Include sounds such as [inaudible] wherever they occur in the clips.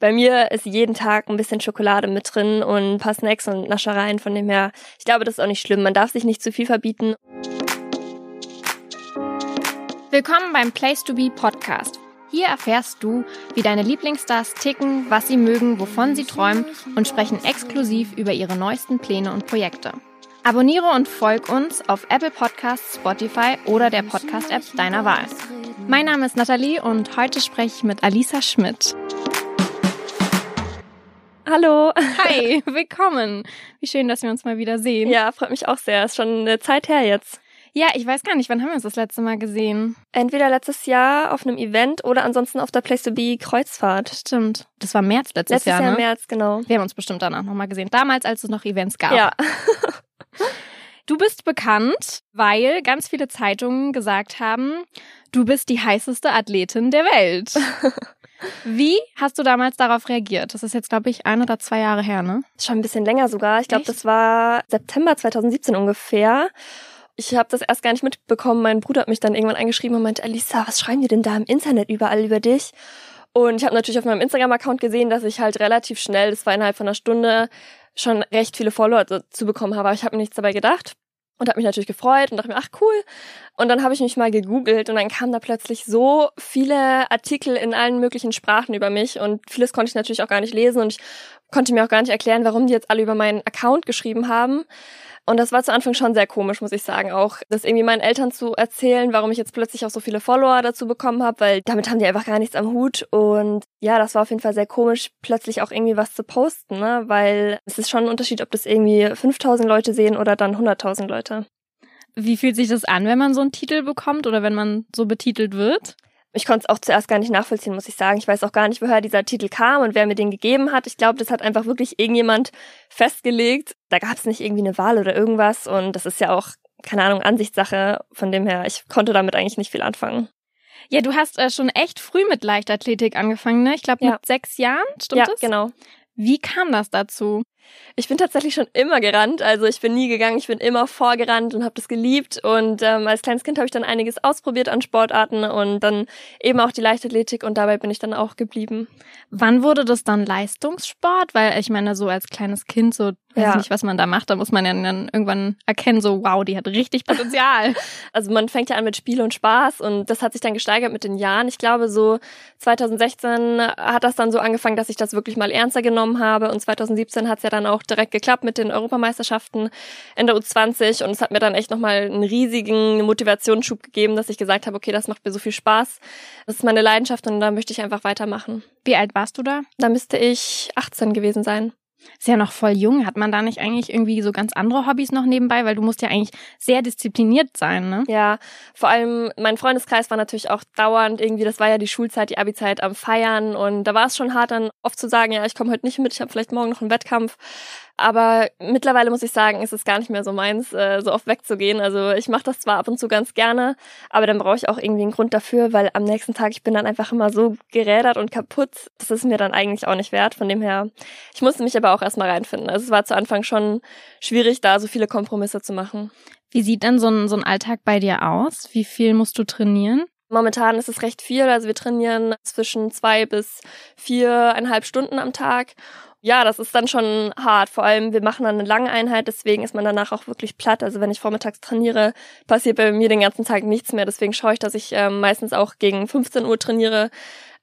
Bei mir ist jeden Tag ein bisschen Schokolade mit drin und ein paar Snacks und Naschereien. Von dem her, ich glaube, das ist auch nicht schlimm. Man darf sich nicht zu viel verbieten. Willkommen beim Place to Be Podcast. Hier erfährst du, wie deine Lieblingsstars ticken, was sie mögen, wovon sie träumen und sprechen exklusiv über ihre neuesten Pläne und Projekte. Abonniere und folg uns auf Apple Podcasts, Spotify oder der Podcast-App deiner Wahl. Mein Name ist Nathalie und heute spreche ich mit Alisa Schmidt. Hallo. Hi, [laughs] willkommen. Wie schön, dass wir uns mal wieder sehen. Ja, freut mich auch sehr. Ist schon eine Zeit her jetzt. Ja, ich weiß gar nicht, wann haben wir uns das letzte Mal gesehen? Entweder letztes Jahr auf einem Event oder ansonsten auf der Place to Be Kreuzfahrt. Stimmt. Das war März letztes, letztes Jahr. Jahr ne? März, genau. Wir haben uns bestimmt danach nochmal gesehen. Damals, als es noch Events gab. Ja. [laughs] Du bist bekannt, weil ganz viele Zeitungen gesagt haben, du bist die heißeste Athletin der Welt. [laughs] Wie hast du damals darauf reagiert? Das ist jetzt, glaube ich, ein oder zwei Jahre her, ne? Schon ein bisschen länger sogar. Ich glaube, das war September 2017 ungefähr. Ich habe das erst gar nicht mitbekommen. Mein Bruder hat mich dann irgendwann angeschrieben und meinte, Alisa, was schreiben die denn da im Internet überall über dich? Und ich habe natürlich auf meinem Instagram-Account gesehen, dass ich halt relativ schnell, das war innerhalb von einer Stunde, schon recht viele Follower zu bekommen habe. Aber ich habe mir nichts dabei gedacht und habe mich natürlich gefreut und dachte mir, ach cool. Und dann habe ich mich mal gegoogelt und dann kamen da plötzlich so viele Artikel in allen möglichen Sprachen über mich und vieles konnte ich natürlich auch gar nicht lesen und ich konnte mir auch gar nicht erklären, warum die jetzt alle über meinen Account geschrieben haben. Und das war zu Anfang schon sehr komisch, muss ich sagen. Auch das irgendwie meinen Eltern zu erzählen, warum ich jetzt plötzlich auch so viele Follower dazu bekommen habe, weil damit haben die einfach gar nichts am Hut. Und ja, das war auf jeden Fall sehr komisch, plötzlich auch irgendwie was zu posten, ne? weil es ist schon ein Unterschied, ob das irgendwie 5000 Leute sehen oder dann 100.000 Leute. Wie fühlt sich das an, wenn man so einen Titel bekommt oder wenn man so betitelt wird? Ich konnte es auch zuerst gar nicht nachvollziehen, muss ich sagen. Ich weiß auch gar nicht, woher dieser Titel kam und wer mir den gegeben hat. Ich glaube, das hat einfach wirklich irgendjemand festgelegt. Da gab es nicht irgendwie eine Wahl oder irgendwas. Und das ist ja auch, keine Ahnung, Ansichtssache. Von dem her, ich konnte damit eigentlich nicht viel anfangen. Ja, du hast äh, schon echt früh mit Leichtathletik angefangen, ne? Ich glaube mit Ja. sechs Jahren, stimmt ja, das? genau. Wie kam das dazu? Ich bin tatsächlich schon immer gerannt. Also ich bin nie gegangen, ich bin immer vorgerannt und habe das geliebt. Und ähm, als kleines Kind habe ich dann einiges ausprobiert an Sportarten und dann eben auch die Leichtathletik und dabei bin ich dann auch geblieben. Wann wurde das dann Leistungssport? Weil ich meine, so als kleines Kind, so weiß Ja. ich nicht, was man da macht, da muss man ja dann irgendwann erkennen, so wow, die hat richtig Potenzial. [laughs] Also man fängt ja an mit Spiel und Spaß und das hat sich dann gesteigert mit den Jahren. Ich glaube, so 2016 hat das dann so angefangen, dass ich das wirklich mal ernster genommen habe und 2017 hat es ja dann auch direkt geklappt mit den Europameisterschaften in der U20 und es hat mir dann echt nochmal einen riesigen Motivationsschub gegeben, dass ich gesagt habe, okay, das macht mir so viel Spaß, das ist meine Leidenschaft und da möchte ich einfach weitermachen. Wie alt warst du da? Da müsste ich 18 gewesen sein. Ist ja noch voll jung. Hat man da nicht eigentlich irgendwie so ganz andere Hobbys noch nebenbei? Weil du musst ja eigentlich sehr diszipliniert sein, ne? Ja, vor allem mein Freundeskreis war natürlich auch dauernd irgendwie, das war ja die Schulzeit, die Abi-Zeit am Feiern und da war es schon hart dann oft zu sagen, ja, ich komme heute nicht mit, ich habe vielleicht morgen noch einen Wettkampf. Aber mittlerweile muss ich sagen, ist es gar nicht mehr so meins, äh, so oft wegzugehen. Also ich mache das zwar ab und zu ganz gerne, aber dann brauche ich auch irgendwie einen Grund dafür, weil am nächsten Tag ich bin dann einfach immer so gerädert und kaputt. Das ist mir dann eigentlich auch nicht wert. Von dem her, ich musste mich aber auch erstmal reinfinden. Also es war zu Anfang schon schwierig, da so viele Kompromisse zu machen. Wie sieht denn so ein, so ein Alltag bei dir aus? Wie viel musst du trainieren? Momentan ist es recht viel. Also wir trainieren zwischen zwei bis viereinhalb Stunden am Tag. Ja, das ist dann schon hart. Vor allem, wir machen dann eine lange Einheit, deswegen ist man danach auch wirklich platt. Also wenn ich vormittags trainiere, passiert bei mir den ganzen Tag nichts mehr. Deswegen schaue ich, dass ich ähm, meistens auch gegen 15 Uhr trainiere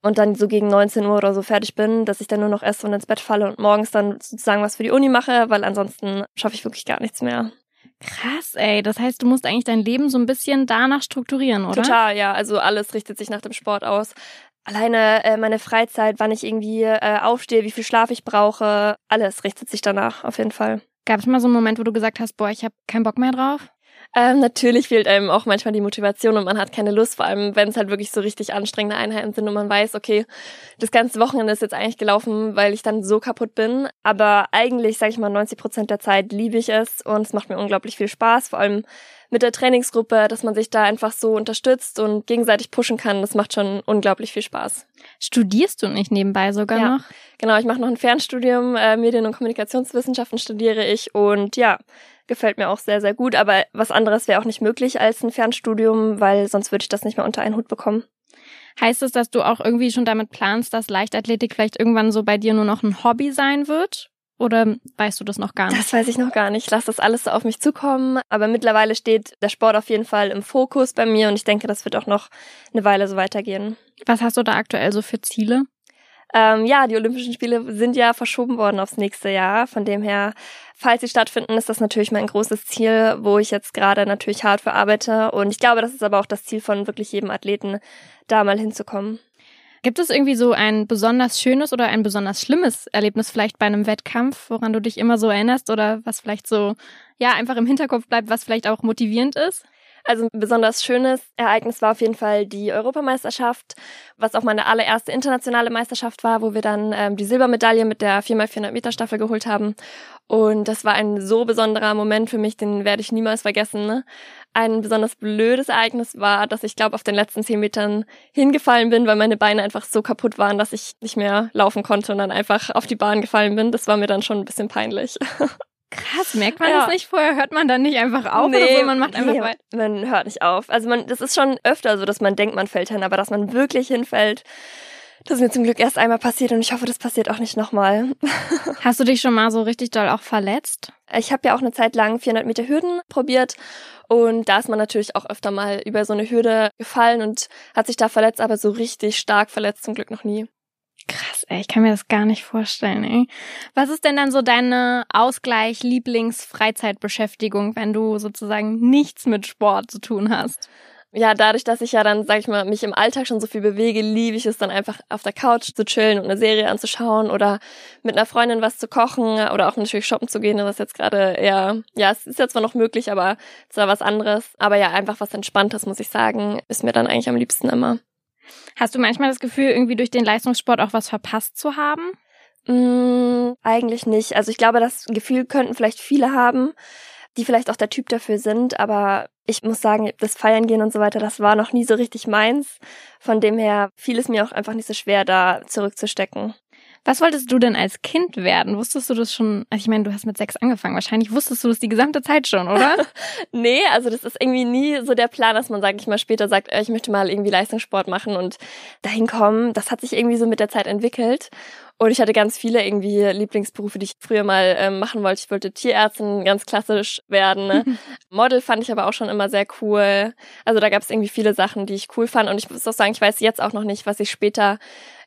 und dann so gegen 19 Uhr oder so fertig bin, dass ich dann nur noch esse und ins Bett falle und morgens dann sozusagen was für die Uni mache, weil ansonsten schaffe ich wirklich gar nichts mehr. Krass, ey. Das heißt, du musst eigentlich dein Leben so ein bisschen danach strukturieren, oder? Total, ja. Also alles richtet sich nach dem Sport aus. Alleine äh, meine Freizeit, wann ich irgendwie äh, aufstehe, wie viel Schlaf ich brauche, alles richtet sich danach auf jeden Fall. Gab es mal so einen Moment, wo du gesagt hast, boah, ich habe keinen Bock mehr drauf? Ähm, natürlich fehlt einem auch manchmal die Motivation und man hat keine Lust, vor allem wenn es halt wirklich so richtig anstrengende Einheiten sind und man weiß, okay, das ganze Wochenende ist jetzt eigentlich gelaufen, weil ich dann so kaputt bin. Aber eigentlich, sage ich mal, 90 Prozent der Zeit liebe ich es und es macht mir unglaublich viel Spaß, vor allem mit der Trainingsgruppe, dass man sich da einfach so unterstützt und gegenseitig pushen kann. Das macht schon unglaublich viel Spaß. Studierst du nicht nebenbei sogar Ja. noch? Genau, ich mache noch ein Fernstudium, äh, Medien- und Kommunikationswissenschaften studiere ich und ja, gefällt mir auch sehr, sehr gut. Aber was anderes wäre auch nicht möglich als ein Fernstudium, weil sonst würde ich das nicht mehr unter einen Hut bekommen. Heißt es, dass du auch irgendwie schon damit planst, dass Leichtathletik vielleicht irgendwann so bei dir nur noch ein Hobby sein wird? Oder weißt du das noch gar nicht? Das weiß ich noch gar nicht. Ich lasse das alles so auf mich zukommen. Aber mittlerweile steht der Sport auf jeden Fall im Fokus bei mir und ich denke, das wird auch noch eine Weile so weitergehen. Was hast du da aktuell so für Ziele? Ähm, ja, die Olympischen Spiele sind ja verschoben worden aufs nächste Jahr. Von dem her, falls sie stattfinden, ist das natürlich mein großes Ziel, wo ich jetzt gerade natürlich hart für arbeite. Und ich glaube, das ist aber auch das Ziel von wirklich jedem Athleten, da mal hinzukommen. Gibt es irgendwie so ein besonders schönes oder ein besonders schlimmes Erlebnis vielleicht bei einem Wettkampf, woran du dich immer so erinnerst oder was vielleicht so, ja, einfach im Hinterkopf bleibt, was vielleicht auch motivierend ist? Also ein besonders schönes Ereignis war auf jeden Fall die Europameisterschaft, was auch meine allererste internationale Meisterschaft war, wo wir dann ähm, die Silbermedaille mit der 4x400 Meter Staffel geholt haben. Und das war ein so besonderer Moment für mich, den werde ich niemals vergessen. Ne? Ein besonders blödes Ereignis war, dass ich glaube auf den letzten 10 Metern hingefallen bin, weil meine Beine einfach so kaputt waren, dass ich nicht mehr laufen konnte und dann einfach auf die Bahn gefallen bin. Das war mir dann schon ein bisschen peinlich. [laughs] Krass, merkt man ja. das nicht vorher? Hört man dann nicht einfach auf nee, oder so? Man macht einfach nee, weiter. Man hört nicht auf. Also man, das ist schon öfter so, dass man denkt, man fällt hin, aber dass man wirklich hinfällt, das ist mir zum Glück erst einmal passiert und ich hoffe, das passiert auch nicht nochmal. [laughs] Hast du dich schon mal so richtig doll auch verletzt? Ich habe ja auch eine Zeit lang 400 Meter Hürden probiert und da ist man natürlich auch öfter mal über so eine Hürde gefallen und hat sich da verletzt, aber so richtig stark verletzt zum Glück noch nie. Ey, ich kann mir das gar nicht vorstellen, ey. Was ist denn dann so deine Ausgleich, Lieblings, Freizeitbeschäftigung, wenn du sozusagen nichts mit Sport zu tun hast? Ja, dadurch, dass ich ja dann, sag ich mal, mich im Alltag schon so viel bewege, liebe ich es dann einfach auf der Couch zu chillen und eine Serie anzuschauen oder mit einer Freundin was zu kochen oder auch natürlich shoppen zu gehen, was jetzt gerade eher, ja, es ist jetzt zwar noch möglich, aber zwar was anderes. Aber ja, einfach was Entspanntes, muss ich sagen, ist mir dann eigentlich am liebsten immer. Hast du manchmal das Gefühl, irgendwie durch den Leistungssport auch was verpasst zu haben? Mm, eigentlich nicht. Also ich glaube, das Gefühl könnten vielleicht viele haben, die vielleicht auch der Typ dafür sind, aber ich muss sagen, das Feiern gehen und so weiter, das war noch nie so richtig meins. Von dem her fiel es mir auch einfach nicht so schwer, da zurückzustecken. Was wolltest du denn als Kind werden? Wusstest du das schon? Also ich meine, du hast mit sechs angefangen. Wahrscheinlich wusstest du das die gesamte Zeit schon, oder? [laughs] nee, also das ist irgendwie nie so der Plan, dass man, sag ich mal, später sagt, äh, ich möchte mal irgendwie Leistungssport machen und dahin kommen. Das hat sich irgendwie so mit der Zeit entwickelt. Und ich hatte ganz viele irgendwie Lieblingsberufe, die ich früher mal ähm, machen wollte. Ich wollte Tierärztin ganz klassisch werden. Ne? [laughs] Model fand ich aber auch schon immer sehr cool. Also da gab es irgendwie viele Sachen, die ich cool fand. Und ich muss auch sagen, ich weiß jetzt auch noch nicht, was ich später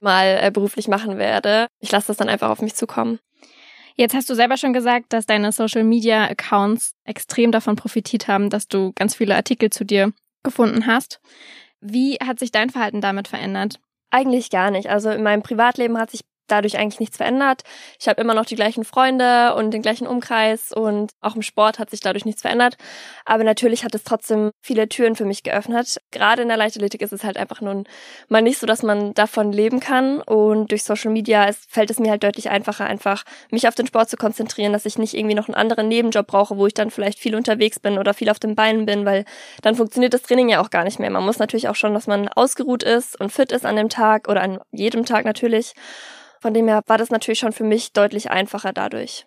mal äh, beruflich machen werde. Ich lasse das dann einfach auf mich zukommen. Jetzt hast du selber schon gesagt, dass deine Social Media Accounts extrem davon profitiert haben, dass du ganz viele Artikel zu dir gefunden hast. Wie hat sich dein Verhalten damit verändert? Eigentlich gar nicht. Also in meinem Privatleben hat sich dadurch eigentlich nichts verändert. Ich habe immer noch die gleichen Freunde und den gleichen Umkreis und auch im Sport hat sich dadurch nichts verändert. Aber natürlich hat es trotzdem viele Türen für mich geöffnet. Gerade in der Leichtathletik ist es halt einfach nun mal nicht so, dass man davon leben kann. Und durch Social Media ist, fällt es mir halt deutlich einfacher, einfach mich auf den Sport zu konzentrieren, dass ich nicht irgendwie noch einen anderen Nebenjob brauche, wo ich dann vielleicht viel unterwegs bin oder viel auf den Beinen bin, weil dann funktioniert das Training ja auch gar nicht mehr. Man muss natürlich auch schon, dass man ausgeruht ist und fit ist an dem Tag oder an jedem Tag natürlich. Von dem her war das natürlich schon für mich deutlich einfacher dadurch.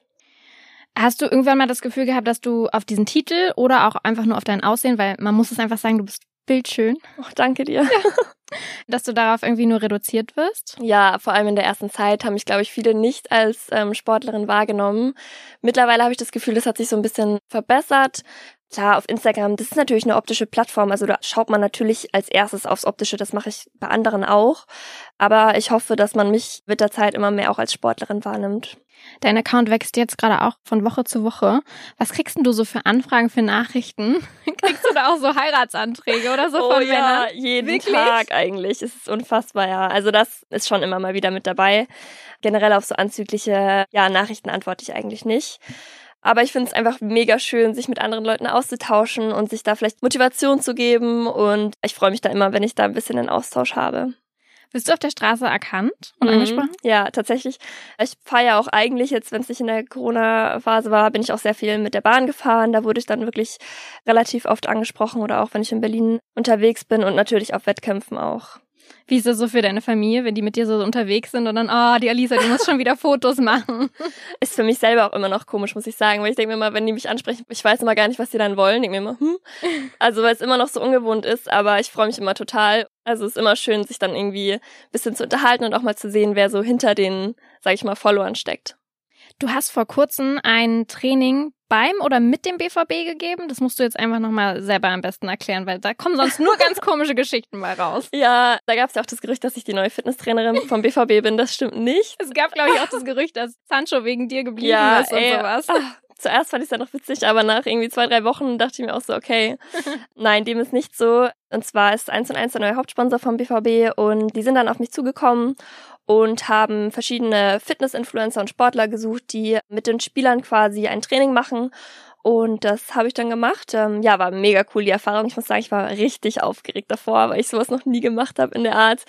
Hast du irgendwann mal das Gefühl gehabt, dass du auf diesen Titel oder auch einfach nur auf dein Aussehen, weil man muss es einfach sagen, du bist bildschön. Oh, danke dir. Ja. [laughs] Dass du darauf irgendwie nur reduziert wirst? Ja, vor allem in der ersten Zeit haben mich, glaube ich, viele nicht als ähm, Sportlerin wahrgenommen. Mittlerweile habe ich das Gefühl, das hat sich so ein bisschen verbessert. Klar, auf Instagram, das ist natürlich eine optische Plattform, also da schaut man natürlich als erstes aufs Optische, das mache ich bei anderen auch. Aber ich hoffe, dass man mich mit der Zeit immer mehr auch als Sportlerin wahrnimmt. Dein Account wächst jetzt gerade auch von Woche zu Woche. Was kriegst denn du so für Anfragen, für Nachrichten? [laughs] kriegst du da auch so Heiratsanträge oder so oh, von ja, Männern? jeden Wirklich? Tag eigentlich. Es ist unfassbar, ja. Also das ist schon immer mal wieder mit dabei. Generell auf so anzügliche ja, Nachrichten antworte ich eigentlich nicht. Aber ich finde es einfach mega schön, sich mit anderen Leuten auszutauschen und sich da vielleicht Motivation zu geben. Und ich freue mich da immer, wenn ich da ein bisschen einen Austausch habe. Bist du auf der Straße erkannt und mhm. angesprochen? Ja, tatsächlich. Ich fahre ja auch eigentlich jetzt, wenn es nicht in der Corona-Phase war, bin ich auch sehr viel mit der Bahn gefahren. Da wurde ich dann wirklich relativ oft angesprochen oder auch wenn ich in Berlin unterwegs bin und natürlich auf Wettkämpfen auch. Wie ist das so für deine Familie, wenn die mit dir so unterwegs sind und dann, oh, die Alisa, die muss schon wieder Fotos machen? [laughs] Ist für mich selber auch immer noch komisch, muss ich sagen, weil ich denke mir immer, wenn die mich ansprechen, ich weiß immer gar nicht, was die dann wollen. Ich denke mir immer, hm. [laughs] Also weil es immer noch so ungewohnt ist, aber ich freue mich immer total. Also es ist immer schön, sich dann irgendwie ein bisschen zu unterhalten und auch mal zu sehen, wer so hinter den, sag ich mal, Followern steckt. Du hast vor kurzem ein Training beim oder mit dem BVB gegeben? Das musst du jetzt einfach nochmal selber am besten erklären, weil da kommen sonst nur ganz komische Geschichten mal raus. Ja, da gab es ja auch das Gerücht, dass ich die neue Fitnesstrainerin vom BVB bin. Das stimmt nicht. Es gab, glaube ich, auch das Gerücht, dass Sancho wegen dir geblieben ja, ist und ey, sowas. Ach, zuerst fand ich es ja noch witzig, aber nach irgendwie zwei, drei Wochen dachte ich mir auch so, okay, [laughs] nein, dem ist nicht so. Und zwar ist 1 und 1 der neue Hauptsponsor vom BVB und die sind dann auf mich zugekommen und haben verschiedene Fitness-Influencer und Sportler gesucht, die mit den Spielern quasi ein Training machen und das habe ich dann gemacht. Ähm, ja, war mega cool die Erfahrung. Ich muss sagen, ich war richtig aufgeregt davor, weil ich sowas noch nie gemacht habe in der Art.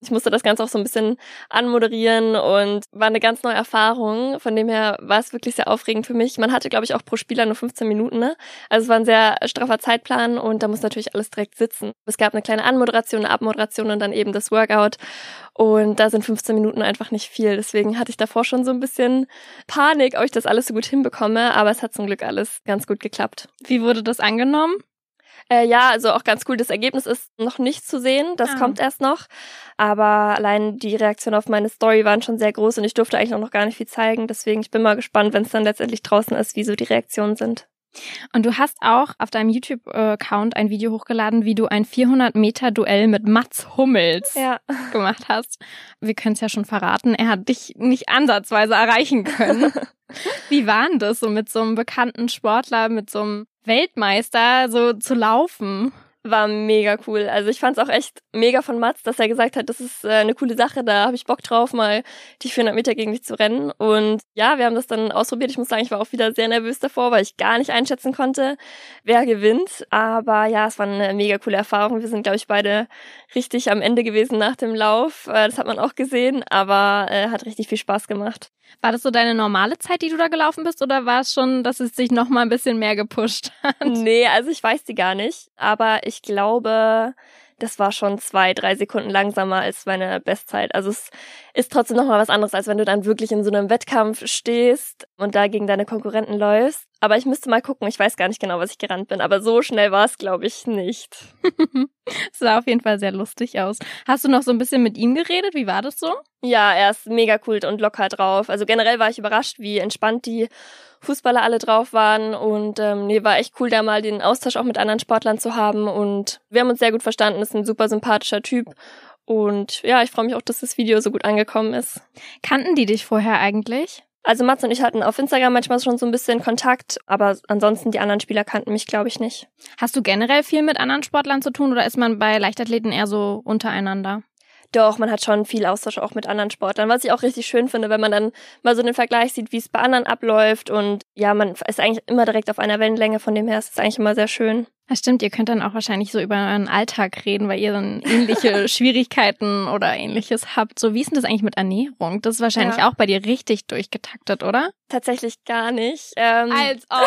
Ich musste das Ganze auch so ein bisschen anmoderieren und war eine ganz neue Erfahrung. Von dem her war es wirklich sehr aufregend für mich. Man hatte, glaube ich, auch pro Spieler nur 15 Minuten. Ne? Also es war ein sehr straffer Zeitplan und da muss natürlich alles direkt sitzen. Es gab eine kleine Anmoderation, eine Abmoderation und dann eben das Workout. Und da sind 15 Minuten einfach nicht viel. Deswegen hatte ich davor schon so ein bisschen Panik, ob ich das alles so gut hinbekomme. Aber es hat zum Glück alles ganz gut geklappt. Wie wurde das angenommen? Äh, ja, also auch ganz cool. Das Ergebnis ist noch nicht zu sehen. Das ah. kommt erst noch. Aber allein die Reaktionen auf meine Story waren schon sehr groß und ich durfte eigentlich auch noch gar nicht viel zeigen. Deswegen, ich bin mal gespannt, wenn es dann letztendlich draußen ist, wie so die Reaktionen sind. Und du hast auch auf deinem YouTube-Account ein Video hochgeladen, wie du ein 400-Meter-Duell mit Mats Hummels ja. gemacht hast. Wir können es ja schon verraten, er hat dich nicht ansatzweise erreichen können. [laughs] wie war denn das, so mit so einem bekannten Sportler, mit so einem Weltmeister so zu laufen? War mega cool. Also ich fand es auch echt mega von Mats, dass er gesagt hat, das ist äh, eine coole Sache, da habe ich Bock drauf, mal die 400 Meter gegen dich zu rennen. Und ja, wir haben das dann ausprobiert. Ich muss sagen, ich war auch wieder sehr nervös davor, weil ich gar nicht einschätzen konnte, wer gewinnt. Aber ja, es war eine mega coole Erfahrung. Wir sind, glaube ich, beide richtig am Ende gewesen nach dem Lauf. Äh, das hat man auch gesehen, aber äh, hat richtig viel Spaß gemacht. War das so deine normale Zeit, die du da gelaufen bist, oder war es schon, dass es sich noch mal ein bisschen mehr gepusht hat? Nee, also ich weiß die gar nicht, aber ich glaube, das war schon zwei, drei Sekunden langsamer als meine Bestzeit. Also es ist trotzdem noch mal was anderes, als wenn du dann wirklich in so einem Wettkampf stehst und da gegen deine Konkurrenten läufst. Aber ich müsste mal gucken. Ich weiß gar nicht genau, was ich gerannt bin. Aber so schnell war es, glaube ich, nicht. Es [laughs] sah auf jeden Fall sehr lustig aus. Hast du noch so ein bisschen mit ihm geredet? Wie war das so? Ja, er ist mega cool und locker drauf. Also generell war ich überrascht, wie entspannt die Fußballer alle drauf waren. Und ähm, nee, war echt cool, da mal den Austausch auch mit anderen Sportlern zu haben. Und wir haben uns sehr gut verstanden. Ist ein super sympathischer Typ. Und ja, ich freue mich auch, dass das Video so gut angekommen ist. Kannten die dich vorher eigentlich? Also Mats und ich hatten auf Instagram manchmal schon so ein bisschen Kontakt, aber ansonsten die anderen Spieler kannten mich, glaube ich, nicht. Hast du generell viel mit anderen Sportlern zu tun oder ist man bei Leichtathleten eher so untereinander? Doch, man hat schon viel Austausch auch mit anderen Sportlern, was ich auch richtig schön finde, wenn man dann mal so den Vergleich sieht, wie es bei anderen abläuft und ja, man ist eigentlich immer direkt auf einer Wellenlänge, von dem her ist es eigentlich immer sehr schön. Das stimmt, ihr könnt dann auch wahrscheinlich so über euren Alltag reden, weil ihr dann ähnliche [laughs] Schwierigkeiten oder ähnliches habt. So, wie ist denn das eigentlich mit Ernährung? Das ist wahrscheinlich ja. auch bei dir richtig durchgetaktet, oder? Tatsächlich gar nicht. Ähm, Als ob.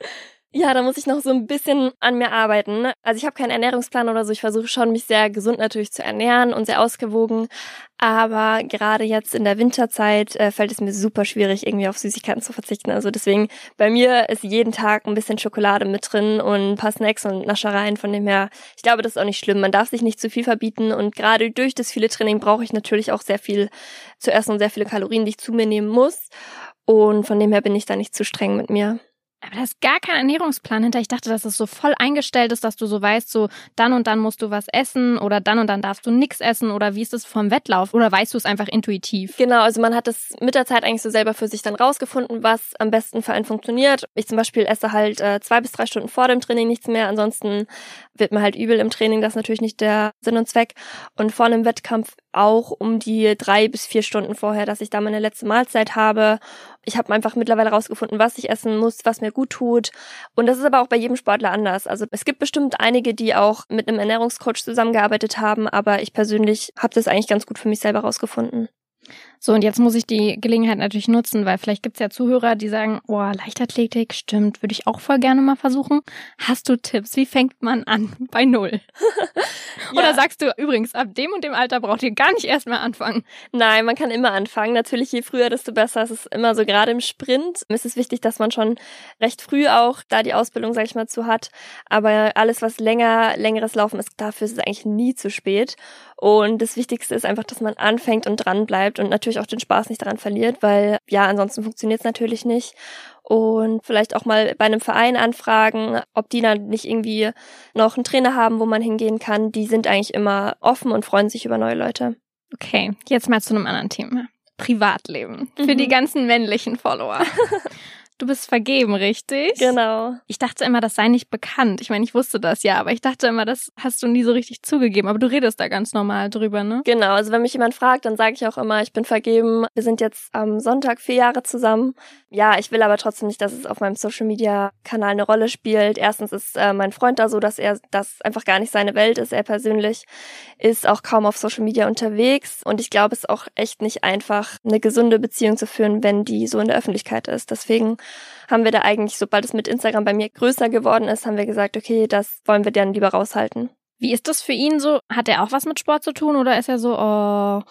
[laughs] Ja, da muss ich noch so ein bisschen an mir arbeiten. Ne? Also ich habe keinen Ernährungsplan oder so. Ich versuche schon, mich sehr gesund natürlich zu ernähren und sehr ausgewogen. Aber gerade jetzt in der Winterzeit äh, fällt es mir super schwierig, irgendwie auf Süßigkeiten zu verzichten. Also deswegen, bei mir ist jeden Tag ein bisschen Schokolade mit drin und ein paar Snacks und Naschereien. Von dem her, ich glaube, das ist auch nicht schlimm. Man darf sich nicht zu viel verbieten. Und gerade durch das viele Training brauche ich natürlich auch sehr viel zu essen und sehr viele Kalorien, die ich zu mir nehmen muss. Und von dem her bin ich da nicht zu streng mit mir. Aber da ist gar kein Ernährungsplan hinter. Ich dachte, dass es so voll eingestellt ist, dass du so weißt, so dann und dann musst du was essen oder dann und dann darfst du nichts essen oder wie ist es vom Wettlauf oder weißt du es einfach intuitiv? Genau, also man hat es mit der Zeit eigentlich so selber für sich dann rausgefunden, was am besten für einen funktioniert. Ich zum Beispiel esse halt äh, zwei bis drei Stunden vor dem Training nichts mehr, ansonsten wird mir halt übel im Training, das ist natürlich nicht der Sinn und Zweck. Und vor einem Wettkampf auch um die drei bis vier Stunden vorher, dass ich da meine letzte Mahlzeit habe. Ich habe einfach mittlerweile rausgefunden, was ich essen muss, was mir gut tut. Und das ist aber auch bei jedem Sportler anders. Also es gibt bestimmt einige, die auch mit einem Ernährungscoach zusammengearbeitet haben, aber ich persönlich habe das eigentlich ganz gut für mich selber rausgefunden. So, und jetzt muss ich die Gelegenheit natürlich nutzen, weil vielleicht gibt's ja Zuhörer, die sagen, oh, Leichtathletik, stimmt, würde ich auch voll gerne mal versuchen. Hast du Tipps? Wie fängt man an [laughs] bei Null? [laughs] ja. Oder sagst du übrigens, ab dem und dem Alter braucht ihr gar nicht erst mal anfangen? Nein, man kann immer anfangen. Natürlich, je früher, desto besser. Es ist immer so, gerade im Sprint ist es wichtig, dass man schon recht früh auch da die Ausbildung, sag ich mal, zu hat. Aber alles, was länger, längeres Laufen ist, dafür ist es eigentlich nie zu spät. Und das Wichtigste ist einfach, dass man anfängt und dran bleibt und natürlich auch den Spaß nicht daran verliert, weil ja, ansonsten funktioniert es natürlich nicht. Und vielleicht auch mal bei einem Verein anfragen, ob die dann nicht irgendwie noch einen Trainer haben, wo man hingehen kann. Die sind eigentlich immer offen und freuen sich über neue Leute. Okay, jetzt mal zu einem anderen Thema. Privatleben. Für mhm. die ganzen männlichen Follower. [laughs] Du bist vergeben, richtig? Genau. Ich dachte immer, das sei nicht bekannt. Ich meine, ich wusste das ja, aber ich dachte immer, das hast du nie so richtig zugegeben. Aber du redest da ganz normal drüber, ne? Genau. Also wenn mich jemand fragt, dann sage ich auch immer, ich bin vergeben. Wir sind jetzt am Sonntag vier Jahre zusammen. Ja, ich will aber trotzdem nicht, dass es auf meinem Social Media Kanal eine Rolle spielt. Erstens ist äh, mein Freund da so, dass er das einfach gar nicht seine Welt ist. Er persönlich ist auch kaum auf Social Media unterwegs. Und ich glaube, es ist auch echt nicht einfach, eine gesunde Beziehung zu führen, wenn die so in der Öffentlichkeit ist. Deswegen haben wir da eigentlich, sobald es mit Instagram bei mir größer geworden ist, haben wir gesagt, okay, das wollen wir dann lieber raushalten. Wie ist das für ihn so? Hat er auch was mit Sport zu tun oder ist er so, oh,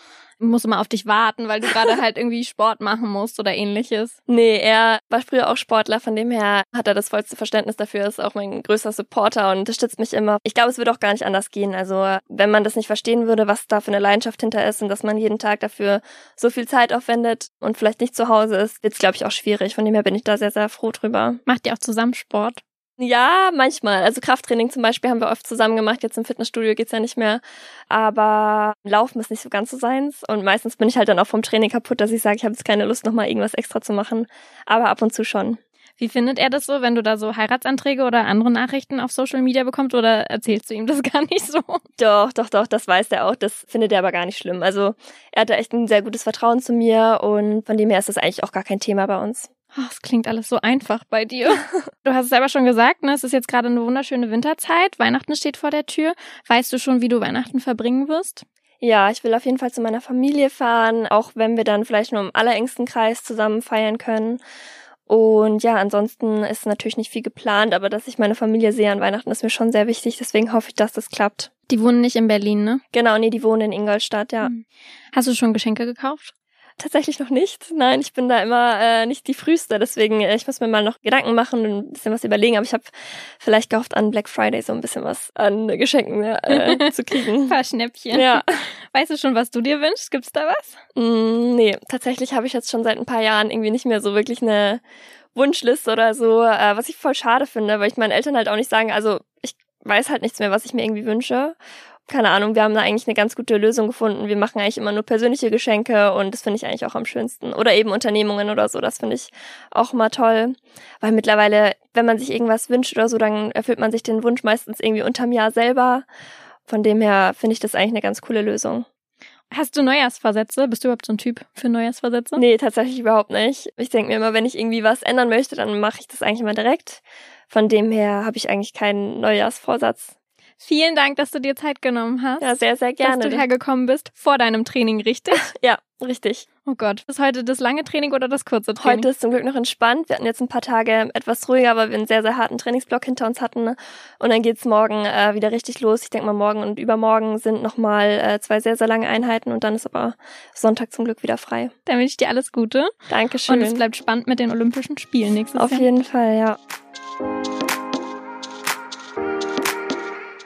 muss immer auf dich warten, weil du gerade [laughs] halt irgendwie Sport machen musst oder ähnliches. Nee, er war früher auch Sportler, von dem her hat er das vollste Verständnis dafür, ist auch mein größter Supporter und unterstützt mich immer. Ich glaube, es würde auch gar nicht anders gehen. Also, wenn man das nicht verstehen würde, was da für eine Leidenschaft hinter ist und dass man jeden Tag dafür so viel Zeit aufwendet und vielleicht nicht zu Hause ist, wird es, glaube ich, auch schwierig. Von dem her bin ich da sehr, sehr froh drüber. Macht ihr auch zusammen Sport? Ja, manchmal. Also Krafttraining zum Beispiel haben wir oft zusammen gemacht. Jetzt im Fitnessstudio geht's ja nicht mehr. Aber Laufen ist nicht so ganz so seins. Und meistens bin ich halt dann auch vom Training kaputt, dass ich sage, ich habe jetzt keine Lust, nochmal irgendwas extra zu machen. Aber ab und zu schon. Wie findet er das so, wenn du da so Heiratsanträge oder andere Nachrichten auf Social Media bekommst oder erzählst du ihm das [laughs] gar nicht so? Doch, doch, doch, das weiß er auch. Das findet er aber gar nicht schlimm. Also er hatte echt ein sehr gutes Vertrauen zu mir und von dem her ist das eigentlich auch gar kein Thema bei uns. Oh, es klingt alles so einfach bei dir. Du hast es selber schon gesagt, ne? Es ist jetzt gerade eine wunderschöne Winterzeit. Weihnachten steht vor der Tür. Weißt du schon, wie du Weihnachten verbringen wirst? Ja, ich will auf jeden Fall zu meiner Familie fahren, auch wenn wir dann vielleicht nur im allerengsten Kreis zusammen feiern können. Und ja, ansonsten ist natürlich nicht viel geplant, aber dass ich meine Familie sehe an Weihnachten ist mir schon sehr wichtig. Deswegen hoffe ich, dass das klappt. Die wohnen nicht in Berlin, ne? Genau, nee, die wohnen in Ingolstadt, ja. Hm. Hast du schon Geschenke gekauft? Tatsächlich noch nicht. Nein, ich bin da immer äh, nicht die früheste, deswegen äh, ich muss mir mal noch Gedanken machen und ein bisschen was überlegen. Aber ich habe vielleicht gehofft, an Black Friday so ein bisschen was an Geschenken äh, [laughs] zu kriegen. ein paar Schnäppchen. Ja. [laughs] Weißt du schon, was du dir wünschst? Gibt's da was? Mm, nee, tatsächlich habe ich jetzt schon seit ein paar Jahren irgendwie nicht mehr so wirklich eine Wunschliste oder so, äh, was ich voll schade finde, weil ich meinen Eltern halt auch nicht sagen, also ich weiß halt nichts mehr, was ich mir irgendwie wünsche keine Ahnung, wir haben da eigentlich eine ganz gute Lösung gefunden. Wir machen eigentlich immer nur persönliche Geschenke und das finde ich eigentlich auch am schönsten. Oder eben Unternehmungen oder so, das finde ich auch mal toll. Weil mittlerweile, wenn man sich irgendwas wünscht oder so, dann erfüllt man sich den Wunsch meistens irgendwie unterm Jahr selber. Von dem her finde ich das eigentlich eine ganz coole Lösung. Hast du Neujahrsvorsätze? Bist du überhaupt so ein Typ für Neujahrsvorsätze? Nee, tatsächlich überhaupt nicht. Ich denke mir immer, wenn ich irgendwie was ändern möchte, dann mache ich das eigentlich immer direkt. Von dem her habe ich eigentlich keinen Neujahrsvorsatz. Vielen Dank, dass du dir Zeit genommen hast. Ja, sehr, sehr gerne. Dass du hergekommen bist vor deinem Training, richtig? [laughs] ja, richtig. Oh Gott. Ist heute das lange Training oder das kurze Training? Heute ist zum Glück noch entspannt. Wir hatten jetzt ein paar Tage etwas ruhiger, weil wir einen sehr, sehr harten Trainingsblock hinter uns hatten. Und dann geht's morgen äh, wieder richtig los. Ich denke mal, morgen und übermorgen sind nochmal äh, zwei sehr, sehr lange Einheiten und dann ist aber Sonntag zum Glück wieder frei. Dann wünsche ich dir alles Gute. Dankeschön. Und es bleibt spannend mit den Olympischen Spielen nächstes Auf Jahr. Auf jeden Fall, ja.